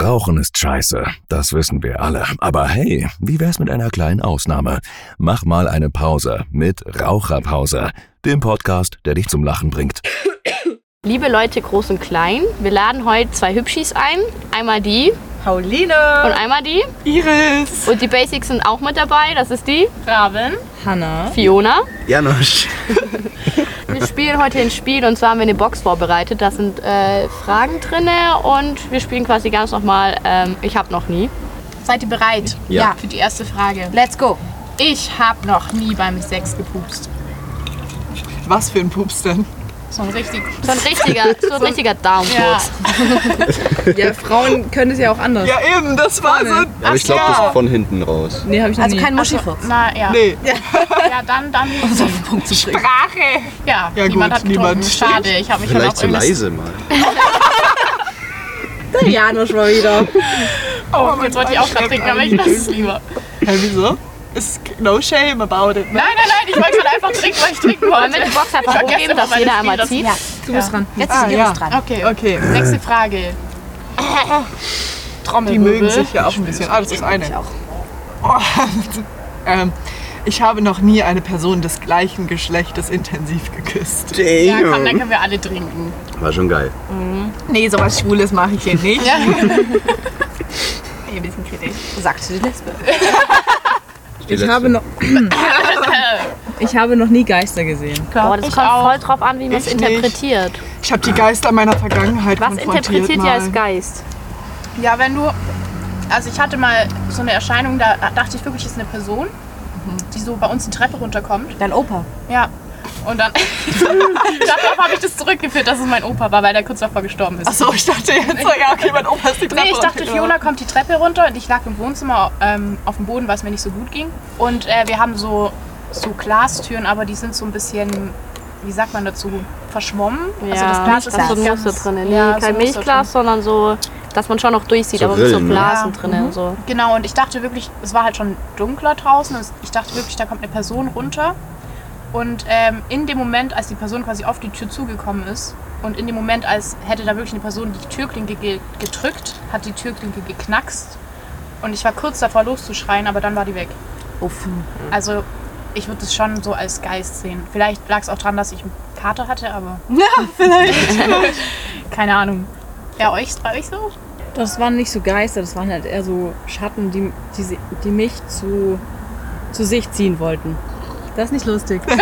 Rauchen ist scheiße, das wissen wir alle. Aber hey, wie wär's mit einer kleinen Ausnahme? Mach mal eine Pause mit Raucherpause, dem Podcast, der dich zum Lachen bringt. Liebe Leute, groß und klein, wir laden heute zwei Hübschis ein. Einmal die Pauline. und einmal die. Iris. Und die Basics sind auch mit dabei. Das ist die Raven. Hanna. Fiona. Janosch. Wir spielen heute ein Spiel und zwar haben wir eine Box vorbereitet. Da sind äh, Fragen drin und wir spielen quasi ganz nochmal ähm, Ich hab noch nie. Seid ihr bereit? Ja. Für die erste Frage. Let's go. Ich habe noch nie beim Sex gepupst. Was für ein Pups denn? So ein richtig. So ein richtiger, so ein richtiger Daumenputz. Ja, Frauen können es ja auch anders. Ja, eben, das war so. Aber ich glaube, das ist von hinten raus. Nee, habe ich noch Also nie. kein Also, Muschifurz. na ja. Nee. Ja, dann, dann. Punkt zu bringen. Sprache. Ja, Ja, niemand gut, hat getrunken. niemand. Schade. Ich habe mich halt Vielleicht auf zu leise mal. Der Janusz mal wieder. Oh, jetzt wollte ich auch gerade trinken, aber ich lasse es lieber. Hä, wieso? Ist no shame about it. Ne? Nein, nein, nein, ich wollte gerade einfach trinken, weil ich trinken Wollen wir wollte. die Box einfach hochgeben, dass jeder Spiele, einmal das- zieht? Du bist dran. Jetzt ist Iris dran. Okay. Okay. Nächste Frage. Die Trommelwirbel. mögen sich ja auch ein bisschen. Ah, das ist eine. Oh, ähm, ich habe noch nie eine Person des gleichen Geschlechtes intensiv geküsst. Ja, komm, dann können wir alle trinken. War schon geil. Nee, sowas Schwules mache ich hier nicht. Ja. Ein bisschen kritisch. Sagte die Lesbe. Die Ich letzte. habe, noch, ich habe noch nie Geister gesehen. Boah, das Ich kommt auch. voll drauf an, wie man es Ich nicht. interpretiert. Ich habe die Geister meiner Vergangenheit Was interpretiert ihr als Geist? Ja, wenn du. Also ich hatte mal so eine Erscheinung, da dachte ich wirklich, es ist eine Person, die so bei uns die Treppe runterkommt. Dein Opa. Ja. Und dann. Darauf habe ich das zurückgeführt, dass es mein Opa war, weil der kurz davor gestorben ist. Achso, ich dachte jetzt, so, ja, okay, mein Opa ist die Treppe Nee, ich dachte. Fiona kommt die Treppe runter und ich lag im Wohnzimmer ähm, auf dem Boden, weil es mir nicht so gut ging. Und äh, wir haben so, so Glastüren, aber die sind so ein bisschen, wie sagt man dazu, verschwommen. also das Glas ist so Muster drin. Nee, Ja, so kein ein Muster Milchglas, sondern so, dass man schon noch durchsieht, So aber mit so Rillen, ne? Blasen Ja. drin. So. Genau, und ich dachte wirklich, es war halt schon dunkler draußen. und Ich dachte wirklich, da kommt eine Person runter. Und ähm, in dem Moment, als die Person quasi auf die Tür zugekommen ist, und in dem Moment, als hätte da wirklich eine Person die Türklinke ge gedrückt, hat die Türklinke geknackst. Und ich war kurz davor loszuschreien, aber dann war die weg. Uff. Also ich würde es schon so als Geist sehen. Vielleicht lag es auch daran, dass ich einen Kater hatte, aber Ja, vielleicht. keine Ahnung. Ja, euch, bei euch so? Das waren nicht so Geister, das waren halt eher so Schatten, die, die, die mich zu, zu sich ziehen wollten. Das ist nicht lustig.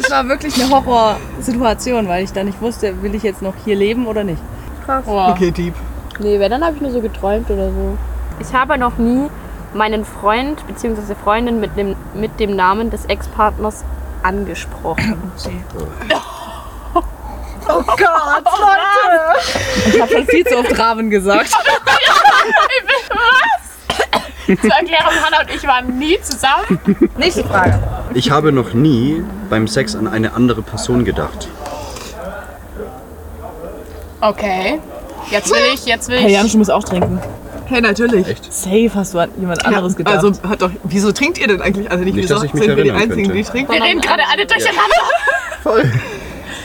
Das war wirklich eine Horrorsituation, weil ich da nicht wusste, will ich jetzt noch hier leben oder nicht. Boah. Okay, Dieb. Nee, wenn, dann habe ich nur so geträumt oder so. Ich habe noch nie meinen Freund bzw. Freundin mit dem, mit dem Namen des Ex-Partners angesprochen. Oh Gott, Leute. Ich habe schon viel zu oft Raven gesagt. Zur Erklärung, Hannah und ich waren nie zusammen. Nächste Frage. Ich habe noch nie beim Sex an eine andere Person gedacht. Okay. Jetzt will ich, jetzt will Hey, ich. Janusz, du musst auch trinken. Hey, natürlich. Echt? Safe hast du an jemand anderes gedacht. Also, hat doch, wieso trinkt ihr denn eigentlich alle nicht? Nicht, wieso dass ich mich sind wir die Einzigen, könnte. die trinken? Wir reden gerade alle durcheinander. Voll.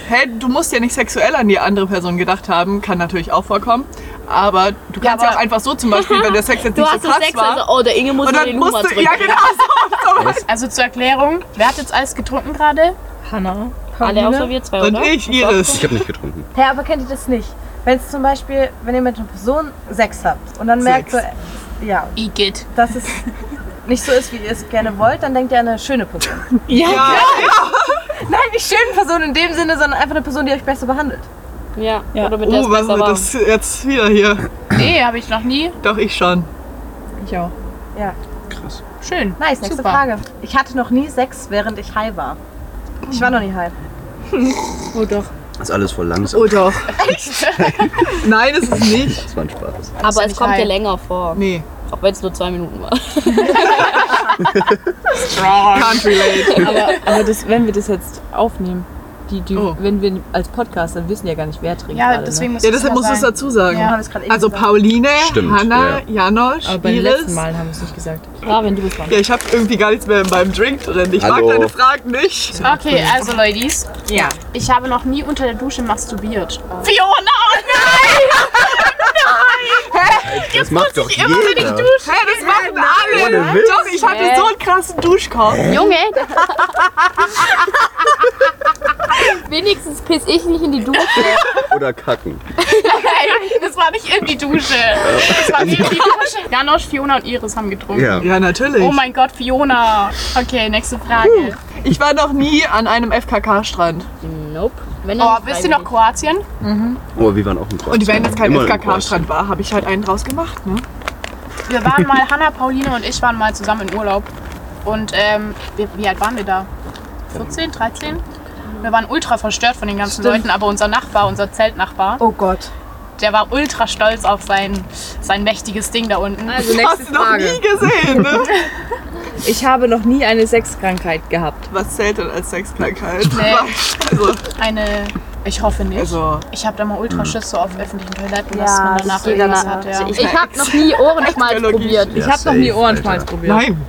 Hey, du musst ja nicht sexuell an die andere Person gedacht haben, kann natürlich auch vorkommen. Aber du kannst ja, aber- auch einfach so zum Beispiel, wenn der Sex jetzt nicht so so krass Sex, war. also, oh, der Inge muss und dann den musst Nummer du, ja genau so. Also zur Erklärung, wer hat jetzt alles getrunken gerade? Hanna. Alle außer wir zwei, Und oder? ich, Iris. Ich habe nicht getrunken. Hä, aber kennt ihr das nicht? Wenn es zum Beispiel, wenn ihr mit einer Person Sex habt und dann merkt so, Sex. ja, Igitt. dass es nicht so ist, wie ihr es gerne wollt, dann denkt ihr an eine schöne Person. Ja, Nein, nicht schöne Person in dem Sinne, sondern einfach eine Person, die euch besser behandelt. Ja, Ja. oder mit der Oh, was besser wird war. das jetzt wieder hier? Nee, habe ich noch nie. Doch, ich schon. ich auch. Ja. Krass. Schön. Nice, nächste Super. Frage. Ich hatte noch nie Sex, während ich high war. Ich war noch nie high. Oh doch. Das ist alles voll langsam. Oh doch. Nein, ist es nicht. Das war ein Spaß. Aber es kommt dir länger vor. Nee. Auch wenn es nur zwei Minuten war. Can't relate. Aber, aber das, wenn wir das jetzt aufnehmen, die, die, Oh. wenn wir als Podcast, dann wissen ja gar nicht, wer trinkt Ja, gerade, deswegen ne? muss Ja, es deshalb immer musst du es dazu sagen. Ja. Also. Pauline, Stimmt, Hanna, Janosch, Aber bei den Iris. letzten Malen haben wir es nicht gesagt. Ja, wenn du bist dran. Ja, ich habe irgendwie gar nichts mehr in meinem Drink drin. Ich mag Hallo. deine Fragen nicht. Okay, also Ladies. Ja. Ich habe noch nie unter der Dusche masturbiert. Fiona! Das macht doch jeder. Hä, das machen alle. Ohne Witz. Doch, ich hatte so einen krassen Duschkopf. Junge! Wenigstens piss ich nicht in die Dusche. Oder kacken. Das war nicht in die Dusche. Das war nicht in die Dusche. Janosch, Fiona und Iris haben getrunken. Ja. Ja, natürlich. Oh mein Gott, Fiona. Okay, nächste Frage. Ich war noch nie an einem FKK-Strand. Nope. Oh, wisst ihr noch Kroatien? Oh, wir waren auch im Kreuz. Und wenn es kein FKK-Strand war, habe ich halt einen draus gemacht. Ne? Wir waren mal, Hanna, Pauline und ich waren mal zusammen in Urlaub. Und ähm, wir, wie alt waren wir da? 14, 13? Wir waren ultra verstört von den ganzen Leuten, aber unser Nachbar, unser Zeltnachbar, Oh Gott. der war ultra stolz auf sein, sein mächtiges Ding da unten. Also nächste Hast du noch Frage. nie gesehen, ne? Ich habe noch nie eine Sexkrankheit gehabt. Was zählt denn als Sexkrankheit? Nee. Also, Eine, ich hoffe nicht. also Ich habe da mal ultra Schiss so auf öffentlichen Toiletten, dass Ja, man das danach irgendwas hat. Ja. Ich, ich habe noch nie Ohrenschmalz probiert. Ich Ja, habe noch nie Ohrenschmalz probiert. nein.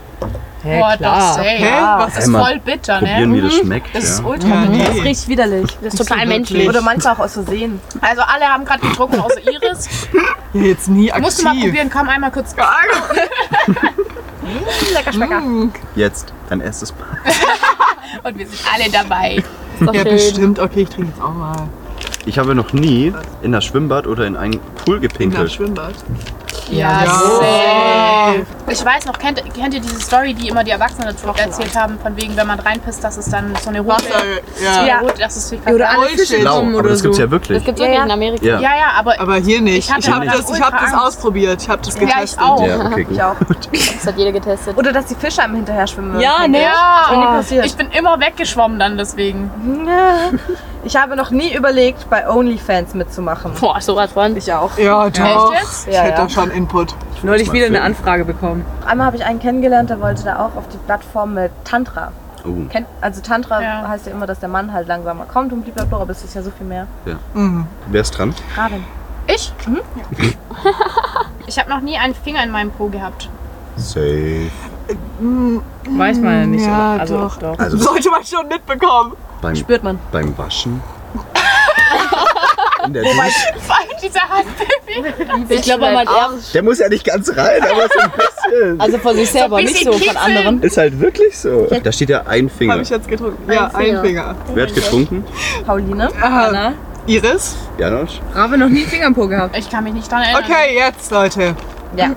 Hä, Boah, doch, klar. Was Das Ey, ist mal voll bitter, Probieren, ne? wie das schmeckt. Das ist ja. ultra Ja, bitter. nee. Riecht widerlich. Das ist total menschlich. Oder manchmal auch aus Versehen. Also alle haben gerade getrunken, außer Iris. Ja, jetzt nie aktiv. Musst du mal probieren, komm einmal kurz. Lecker Schmecker. Mm. Jetzt dein erstes Mal. Und wir sind alle dabei. Ist doch Ja, schön. bestimmt. Okay, ich trinke jetzt auch mal. Ich habe noch nie in das Schwimmbad oder in einen Pool In das gepinkelt. Schwimmbad. Ja, Ja. safe. Ich weiß noch, kennt, kennt ihr diese Story, die immer die Erwachsenen dazu erzählt haben, von wegen, wenn man reinpisst, dass es dann so eine rote... Wasser, ja. Ja. Rot, das ist viel Oder alle Bullshit. Fische Blau, aber oder das gibt's so. ja wirklich. Das gibt's Ja, wirklich ja. in Amerika. Ja. Ja, ja, aber Aber hier nicht. Ich habe das, ich hab das ausprobiert. Ich habe das ja, getestet. ich auch. Ja, okay. Ich auch. Das hat jeder getestet. Oder dass die Fische einem hinterher schwimmen. Ja, ne? Ja, Schon nie passiert. ich bin immer weggeschwommen dann deswegen. Ich habe noch nie überlegt, bei OnlyFans mitzumachen. Boah, sowas von. Ich auch. Ja, doch. Echt jetzt? Ich Ja, hätte ja. da schon Input. Neulich wieder eine. Anfrage bekommen. Einmal habe ich einen kennengelernt, der wollte da auch auf die Plattform mit Tantra. Oh. Kennt, also Tantra Ja. heißt ja immer, dass der Mann halt langsamer kommt und blablabla, aber es ist ja so viel mehr. Mhm. Wer ist dran? Raven. Ich? Ich habe noch nie einen Finger in meinem Po gehabt. Safe. Weiß man ja nicht. Ja, oder? also, doch. doch. Also Sollte man schon mitbekommen. Beim, Spürt man. beim Waschen. In der Dusche. Vor allem dieser Handbaby. Ich glaube, man erst, Der muss ja nicht ganz rein, aber so ein bisschen. also von sich selber, ein nicht so von anderen. Ist halt wirklich so. Da steht ja ein Finger. Habe ich jetzt getrunken. Ja, Finger. ein Finger. Wer hat getrunken? Pauline. Aha. Anna, Iris? Janosch? Rabe noch nie Finger im Po gehabt. Ich kann mich nicht dran erinnern. Okay, jetzt, Leute. Ja.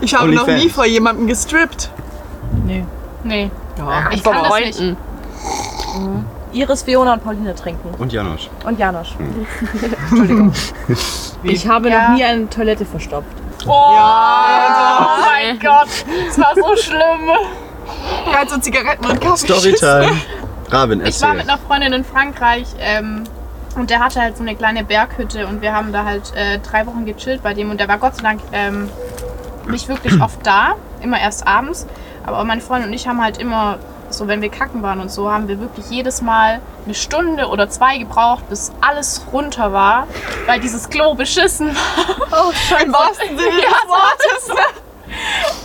Ich habe noch Onlyfans. nie vor jemandem gestrippt. Nee. Ja. Ich Von kann das nicht. Freunden. Iris, Fiona und Pauline trinken. Und Janosch. Und Janosch. Ich habe Ja. noch nie eine Toilette verstopft. Oh, oh mein Gott, das war so schlimm. Er hat so Zigaretten und Kaffee. Storytime. Rabin, Ich war erzähl. mit einer Freundin in Frankreich ähm, und der hatte halt so eine kleine Berghütte und wir haben da halt äh, drei Wochen gechillt bei dem und der war Gott sei Dank ähm, nicht wirklich oft da, immer erst abends. Aber meine Freundin und ich haben halt immer, so wenn wir kacken waren und so, haben wir wirklich jedes Mal eine Stunde oder zwei gebraucht, bis alles runter war, weil dieses Klo beschissen war. Im wahrsten Sinne des Wortes.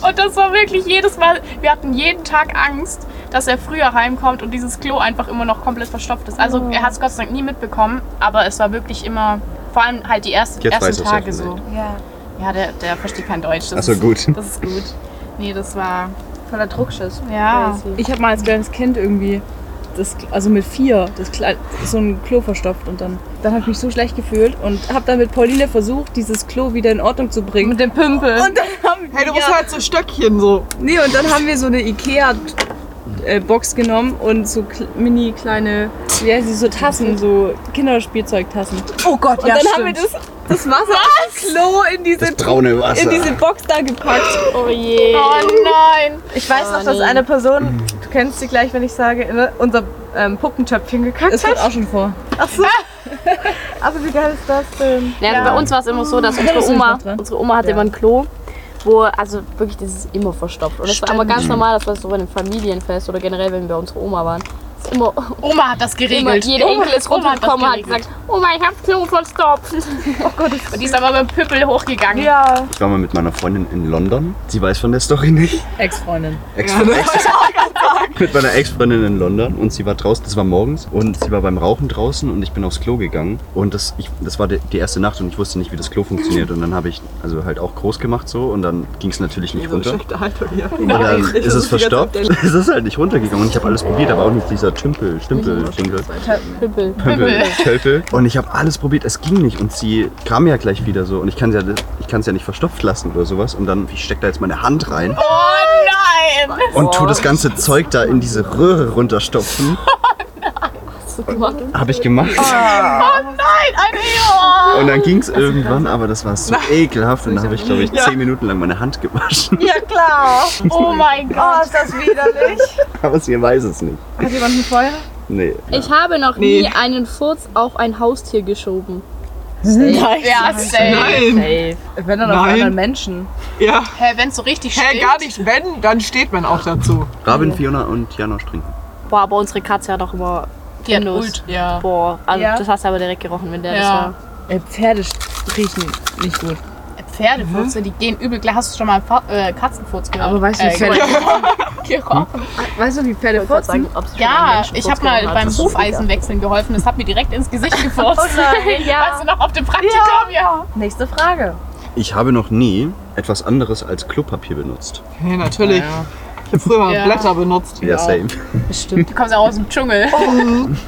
Und das war wirklich jedes Mal, wir hatten jeden Tag Angst, dass er früher heimkommt und dieses Klo einfach immer noch komplett verstopft ist. Also er hat es Gott sei Dank nie mitbekommen, aber es war wirklich immer, vor allem halt die ersten, Jetzt ersten er's Tage so. Ja. Ja, der, der versteht kein Deutsch. Das Achso, ist, gut. Das ist gut. Nee, das war, Voller Druckschiss. ja. Ich habe mal als kleines Kind irgendwie, das, also mit vier, das Kle so ein Klo verstopft und dann, dann habe ich mich so schlecht gefühlt und habe dann mit Pauline versucht, dieses Klo wieder in Ordnung zu bringen. Mit dem Pümpel. Und dann haben Hey, du ja, musst halt so Stöckchen so. nee, und dann haben wir so eine Ikea Box genommen und so mini kleine, wie heißt die, so Tassen, so Kinderspielzeugtassen. Oh Gott, Und ja, dann stimmt. haben wir das, das Wasser dem Klo in diese, Das braune Wasser. in diese Box da gepackt. Oh je. Oh nein! Ich weiß noch, dass eine Person, du kennst sie gleich, wenn ich sage, in unser ähm, Puppentöpfchen gekackt Das kommt hat. auch schon vor. Ach so. Aber wie geil ist das denn? Ja, also bei uns war es immer so, dass unsere Oma, unsere Oma hatte Ja. immer ein Klo, wo, also wirklich, das ist immer verstopft. Und das war immer ganz normal, das war so bei einem Familienfest oder generell, wenn wir bei unserer Oma waren. Immer, Oma hat das immer geregelt. jeder Enkel ist Oma hat das runtergekommen und hat gesagt, Oma, ich hab Klo verstopft. Und die ist aber beim Püppel hochgegangen. Ja. Ich war mal mit meiner Freundin in London. Sie weiß von der Story nicht. Ex-Freundin. Ex Ja, mit meiner Ex-Freundin in London und sie war draußen, das war morgens und sie war beim Rauchen draußen und ich bin aufs Klo gegangen und das, ich, das war die, die erste Nacht und ich wusste nicht, wie das Klo funktioniert und dann habe ich also halt auch groß gemacht so und dann ging es natürlich nicht runter. Und dann ist es verstopft. Es ist halt nicht runtergegangen und ich habe alles probiert, aber auch nicht dieser Tümpel, Stümpel, Dinkel. Pippel. Pömpel, Tölpel. Und ich habe alles probiert, es ging nicht. Und sie kam ja gleich wieder so. Und ich kann es ja, ich ja nicht verstopft lassen oder sowas. Und dann, ich stecke da jetzt meine Hand rein Oh nein! Und tu das ganze Zeug da in diese Röhre runterstopfen. Habe ich gemacht. Oh nein, eine Ehe! Und dann ging es irgendwann, aber das war so ekelhaft. Und dann habe ich, glaube ich, zehn Minuten lang meine Hand gewaschen. Ja klar. Oh mein Oh, Gott. ist das widerlich. Aber sie weiß es nicht. Hat jemand ein Feuer? Nee. Ich habe noch Nee. nie einen Furz auf ein Haustier geschoben. Ja, safe. Nein. Safe. Wenn dann auf Nein. anderen Menschen. Ja. Hä, wenn es so richtig Hä, steht. gar nicht. Wenn, dann steht man auch dazu. Rabin, Fiona und Janosch trinken. Boah, aber unsere Katze hat auch immer Die hat Findus. Ult, ja. Boah, also Ja. das hast du aber direkt gerochen, wenn der Ja. das war. Äh, Pferde riechen nicht gut. Pferdefurze, die gehen übel klar. Hast du schon mal Fa äh, Katzenfurz gehört? Aber weißt du, wie äh, Pferde, gerochen? weißt du, wie Pferde furzen? Ja, ich habe mal beim Hufeisenwechseln geholfen. Das hat mir direkt ins Gesicht gefurzt. Oh nein. Ja. Weißt du noch, auf dem Praktikum? Ja. Nächste Frage. Ich habe noch nie etwas anderes als Klopapier benutzt. Ja, natürlich. Ich habe früher Ja. Blätter benutzt. Ja, same. Du kommst ja auch aus dem Dschungel.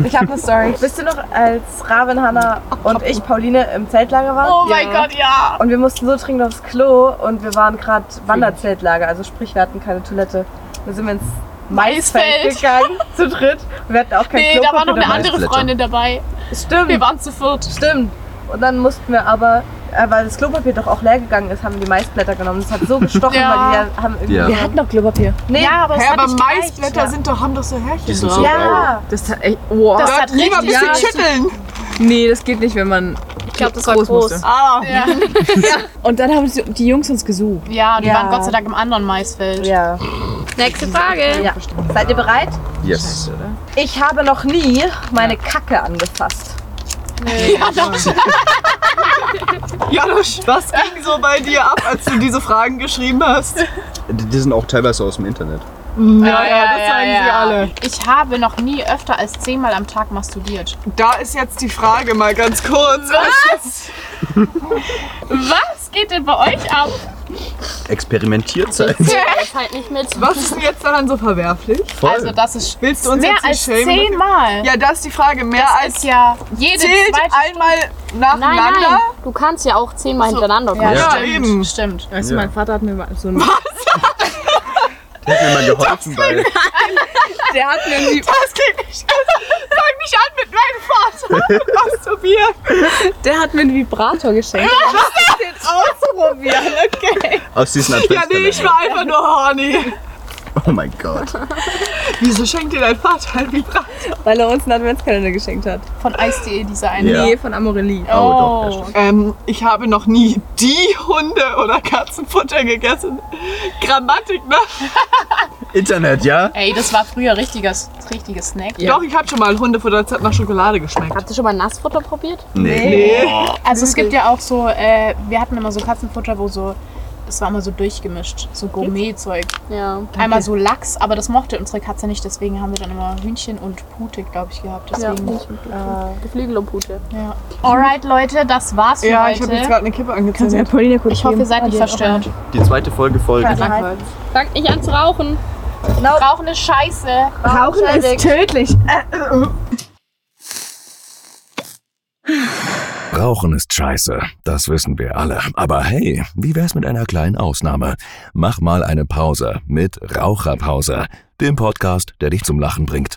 Ich habe eine Story. Wisst ihr noch, als Raven, Hanna und ich, Pauline, im Zeltlager waren? Oh mein Gott, ja. Und wir mussten so dringend aufs Klo und wir waren gerade Wanderzeltlager, also sprich, wir hatten keine Toilette. Da sind wir ins Maisfeld Maisfeld. gegangen, zu dritt. Und wir hatten auch kein Nee, Klo. da war noch eine andere. Freundin dabei. Stimmt, Wir waren zu viert. stimmt. Und dann mussten wir aber, weil das Klopapier doch auch leer gegangen ist, haben die Maisblätter genommen. Das hat so gestochen, Ja. weil die ja haben irgendwie... Ja. Wir hatten noch Klopapier. Nee, Ja, aber es hat aber Maisblätter ja. sind doch, haben doch so Härchen Die sind drauf. so ja. Das hat echt. Wow. Das Dort hat lieber ein bisschen ja, schütteln. Nee, das geht nicht, wenn man. Ich glaube, das war Groß groß. musste. Ah, Ja. Und dann haben sie- die Jungs uns gesucht. ja, die Ja. waren Gott sei Dank im anderen Maisfeld. Ja. Nächste Frage. ja. Seid ihr bereit? Yes. Ich habe noch nie meine Kacke angefasst. Janusz, was ging so bei dir ab, als du diese Fragen geschrieben hast? Die die sind auch teilweise aus dem Internet. Ja, ja, das sagen sie alle. Ich habe noch nie öfter als zehnmal am Tag masturbiert. Da ist jetzt die Frage mal ganz kurz. Was? Was geht denn bei euch ab? Experimentiert sein. Ich zähle das halt nicht mit. Was ist denn jetzt daran so verwerflich? Voll. Also das ist Willst du uns mehr jetzt als zehnmal. Ja, das ist die Frage. Mehr das als ist ja jede zählt zweite einmal Nein, nacheinander? nein. Du kannst ja auch zehnmal hintereinander Ja, kommen. Ja, stimmt, eben. stimmt. Weißt du, Ja. mein Vater hat mir mal so ein. Der hat mir mal geholfen bei. Der hat mir die, Das geht nicht. Fang nicht an mit meinem Vater. Masturbieren. der hat mir einen Vibrator geschenkt. ausprobieren, okay. Aus diesen Ja, nee, ich war einfach nur horny. Oh mein Gott. Wieso schenkt dir dein Vater ein Vibrator? Weil er uns einen Adventskalender geschenkt hat. Von Ice.de dieser eine. Ja. Nee, von Amorelie. Oh, doch, ja, stimmt. Ähm, ich habe noch nie die Hunde- oder Katzenfutter gegessen. Grammatik, ne? Internet, ja? Ey, das war früher richtiges, richtiges Snack. Ja. Doch, ich habe schon mal Hundefutter, das hat nach Schokolade geschmeckt. Habt ihr schon mal Nassfutter probiert? Nee. Also es gibt ja auch so, äh, wir hatten immer so Katzenfutter, wo so, das war immer so durchgemischt, so Gourmet-Zeug. Ja. Einmal so Lachs, aber das mochte unsere Katze nicht, deswegen haben wir dann immer Hühnchen und Pute, glaube ich, gehabt. Ja, Deswegen, Geflügel und Pute. ja. Alright, Leute, das war's für Ja, heute. ich habe jetzt gerade eine Kippe ja angezündet. Ich hoffe, ihr seid nicht verstört. Die zweite Folge folgt. Fangt nicht an zu rauchen. Rauchen ist scheiße. Rauchen ist tödlich. Rauchen ist scheiße, das wissen wir alle. Aber hey, wie wär's mit einer kleinen Ausnahme? Mach mal eine Pause mit Raucherpause, dem Podcast, der dich zum Lachen bringt.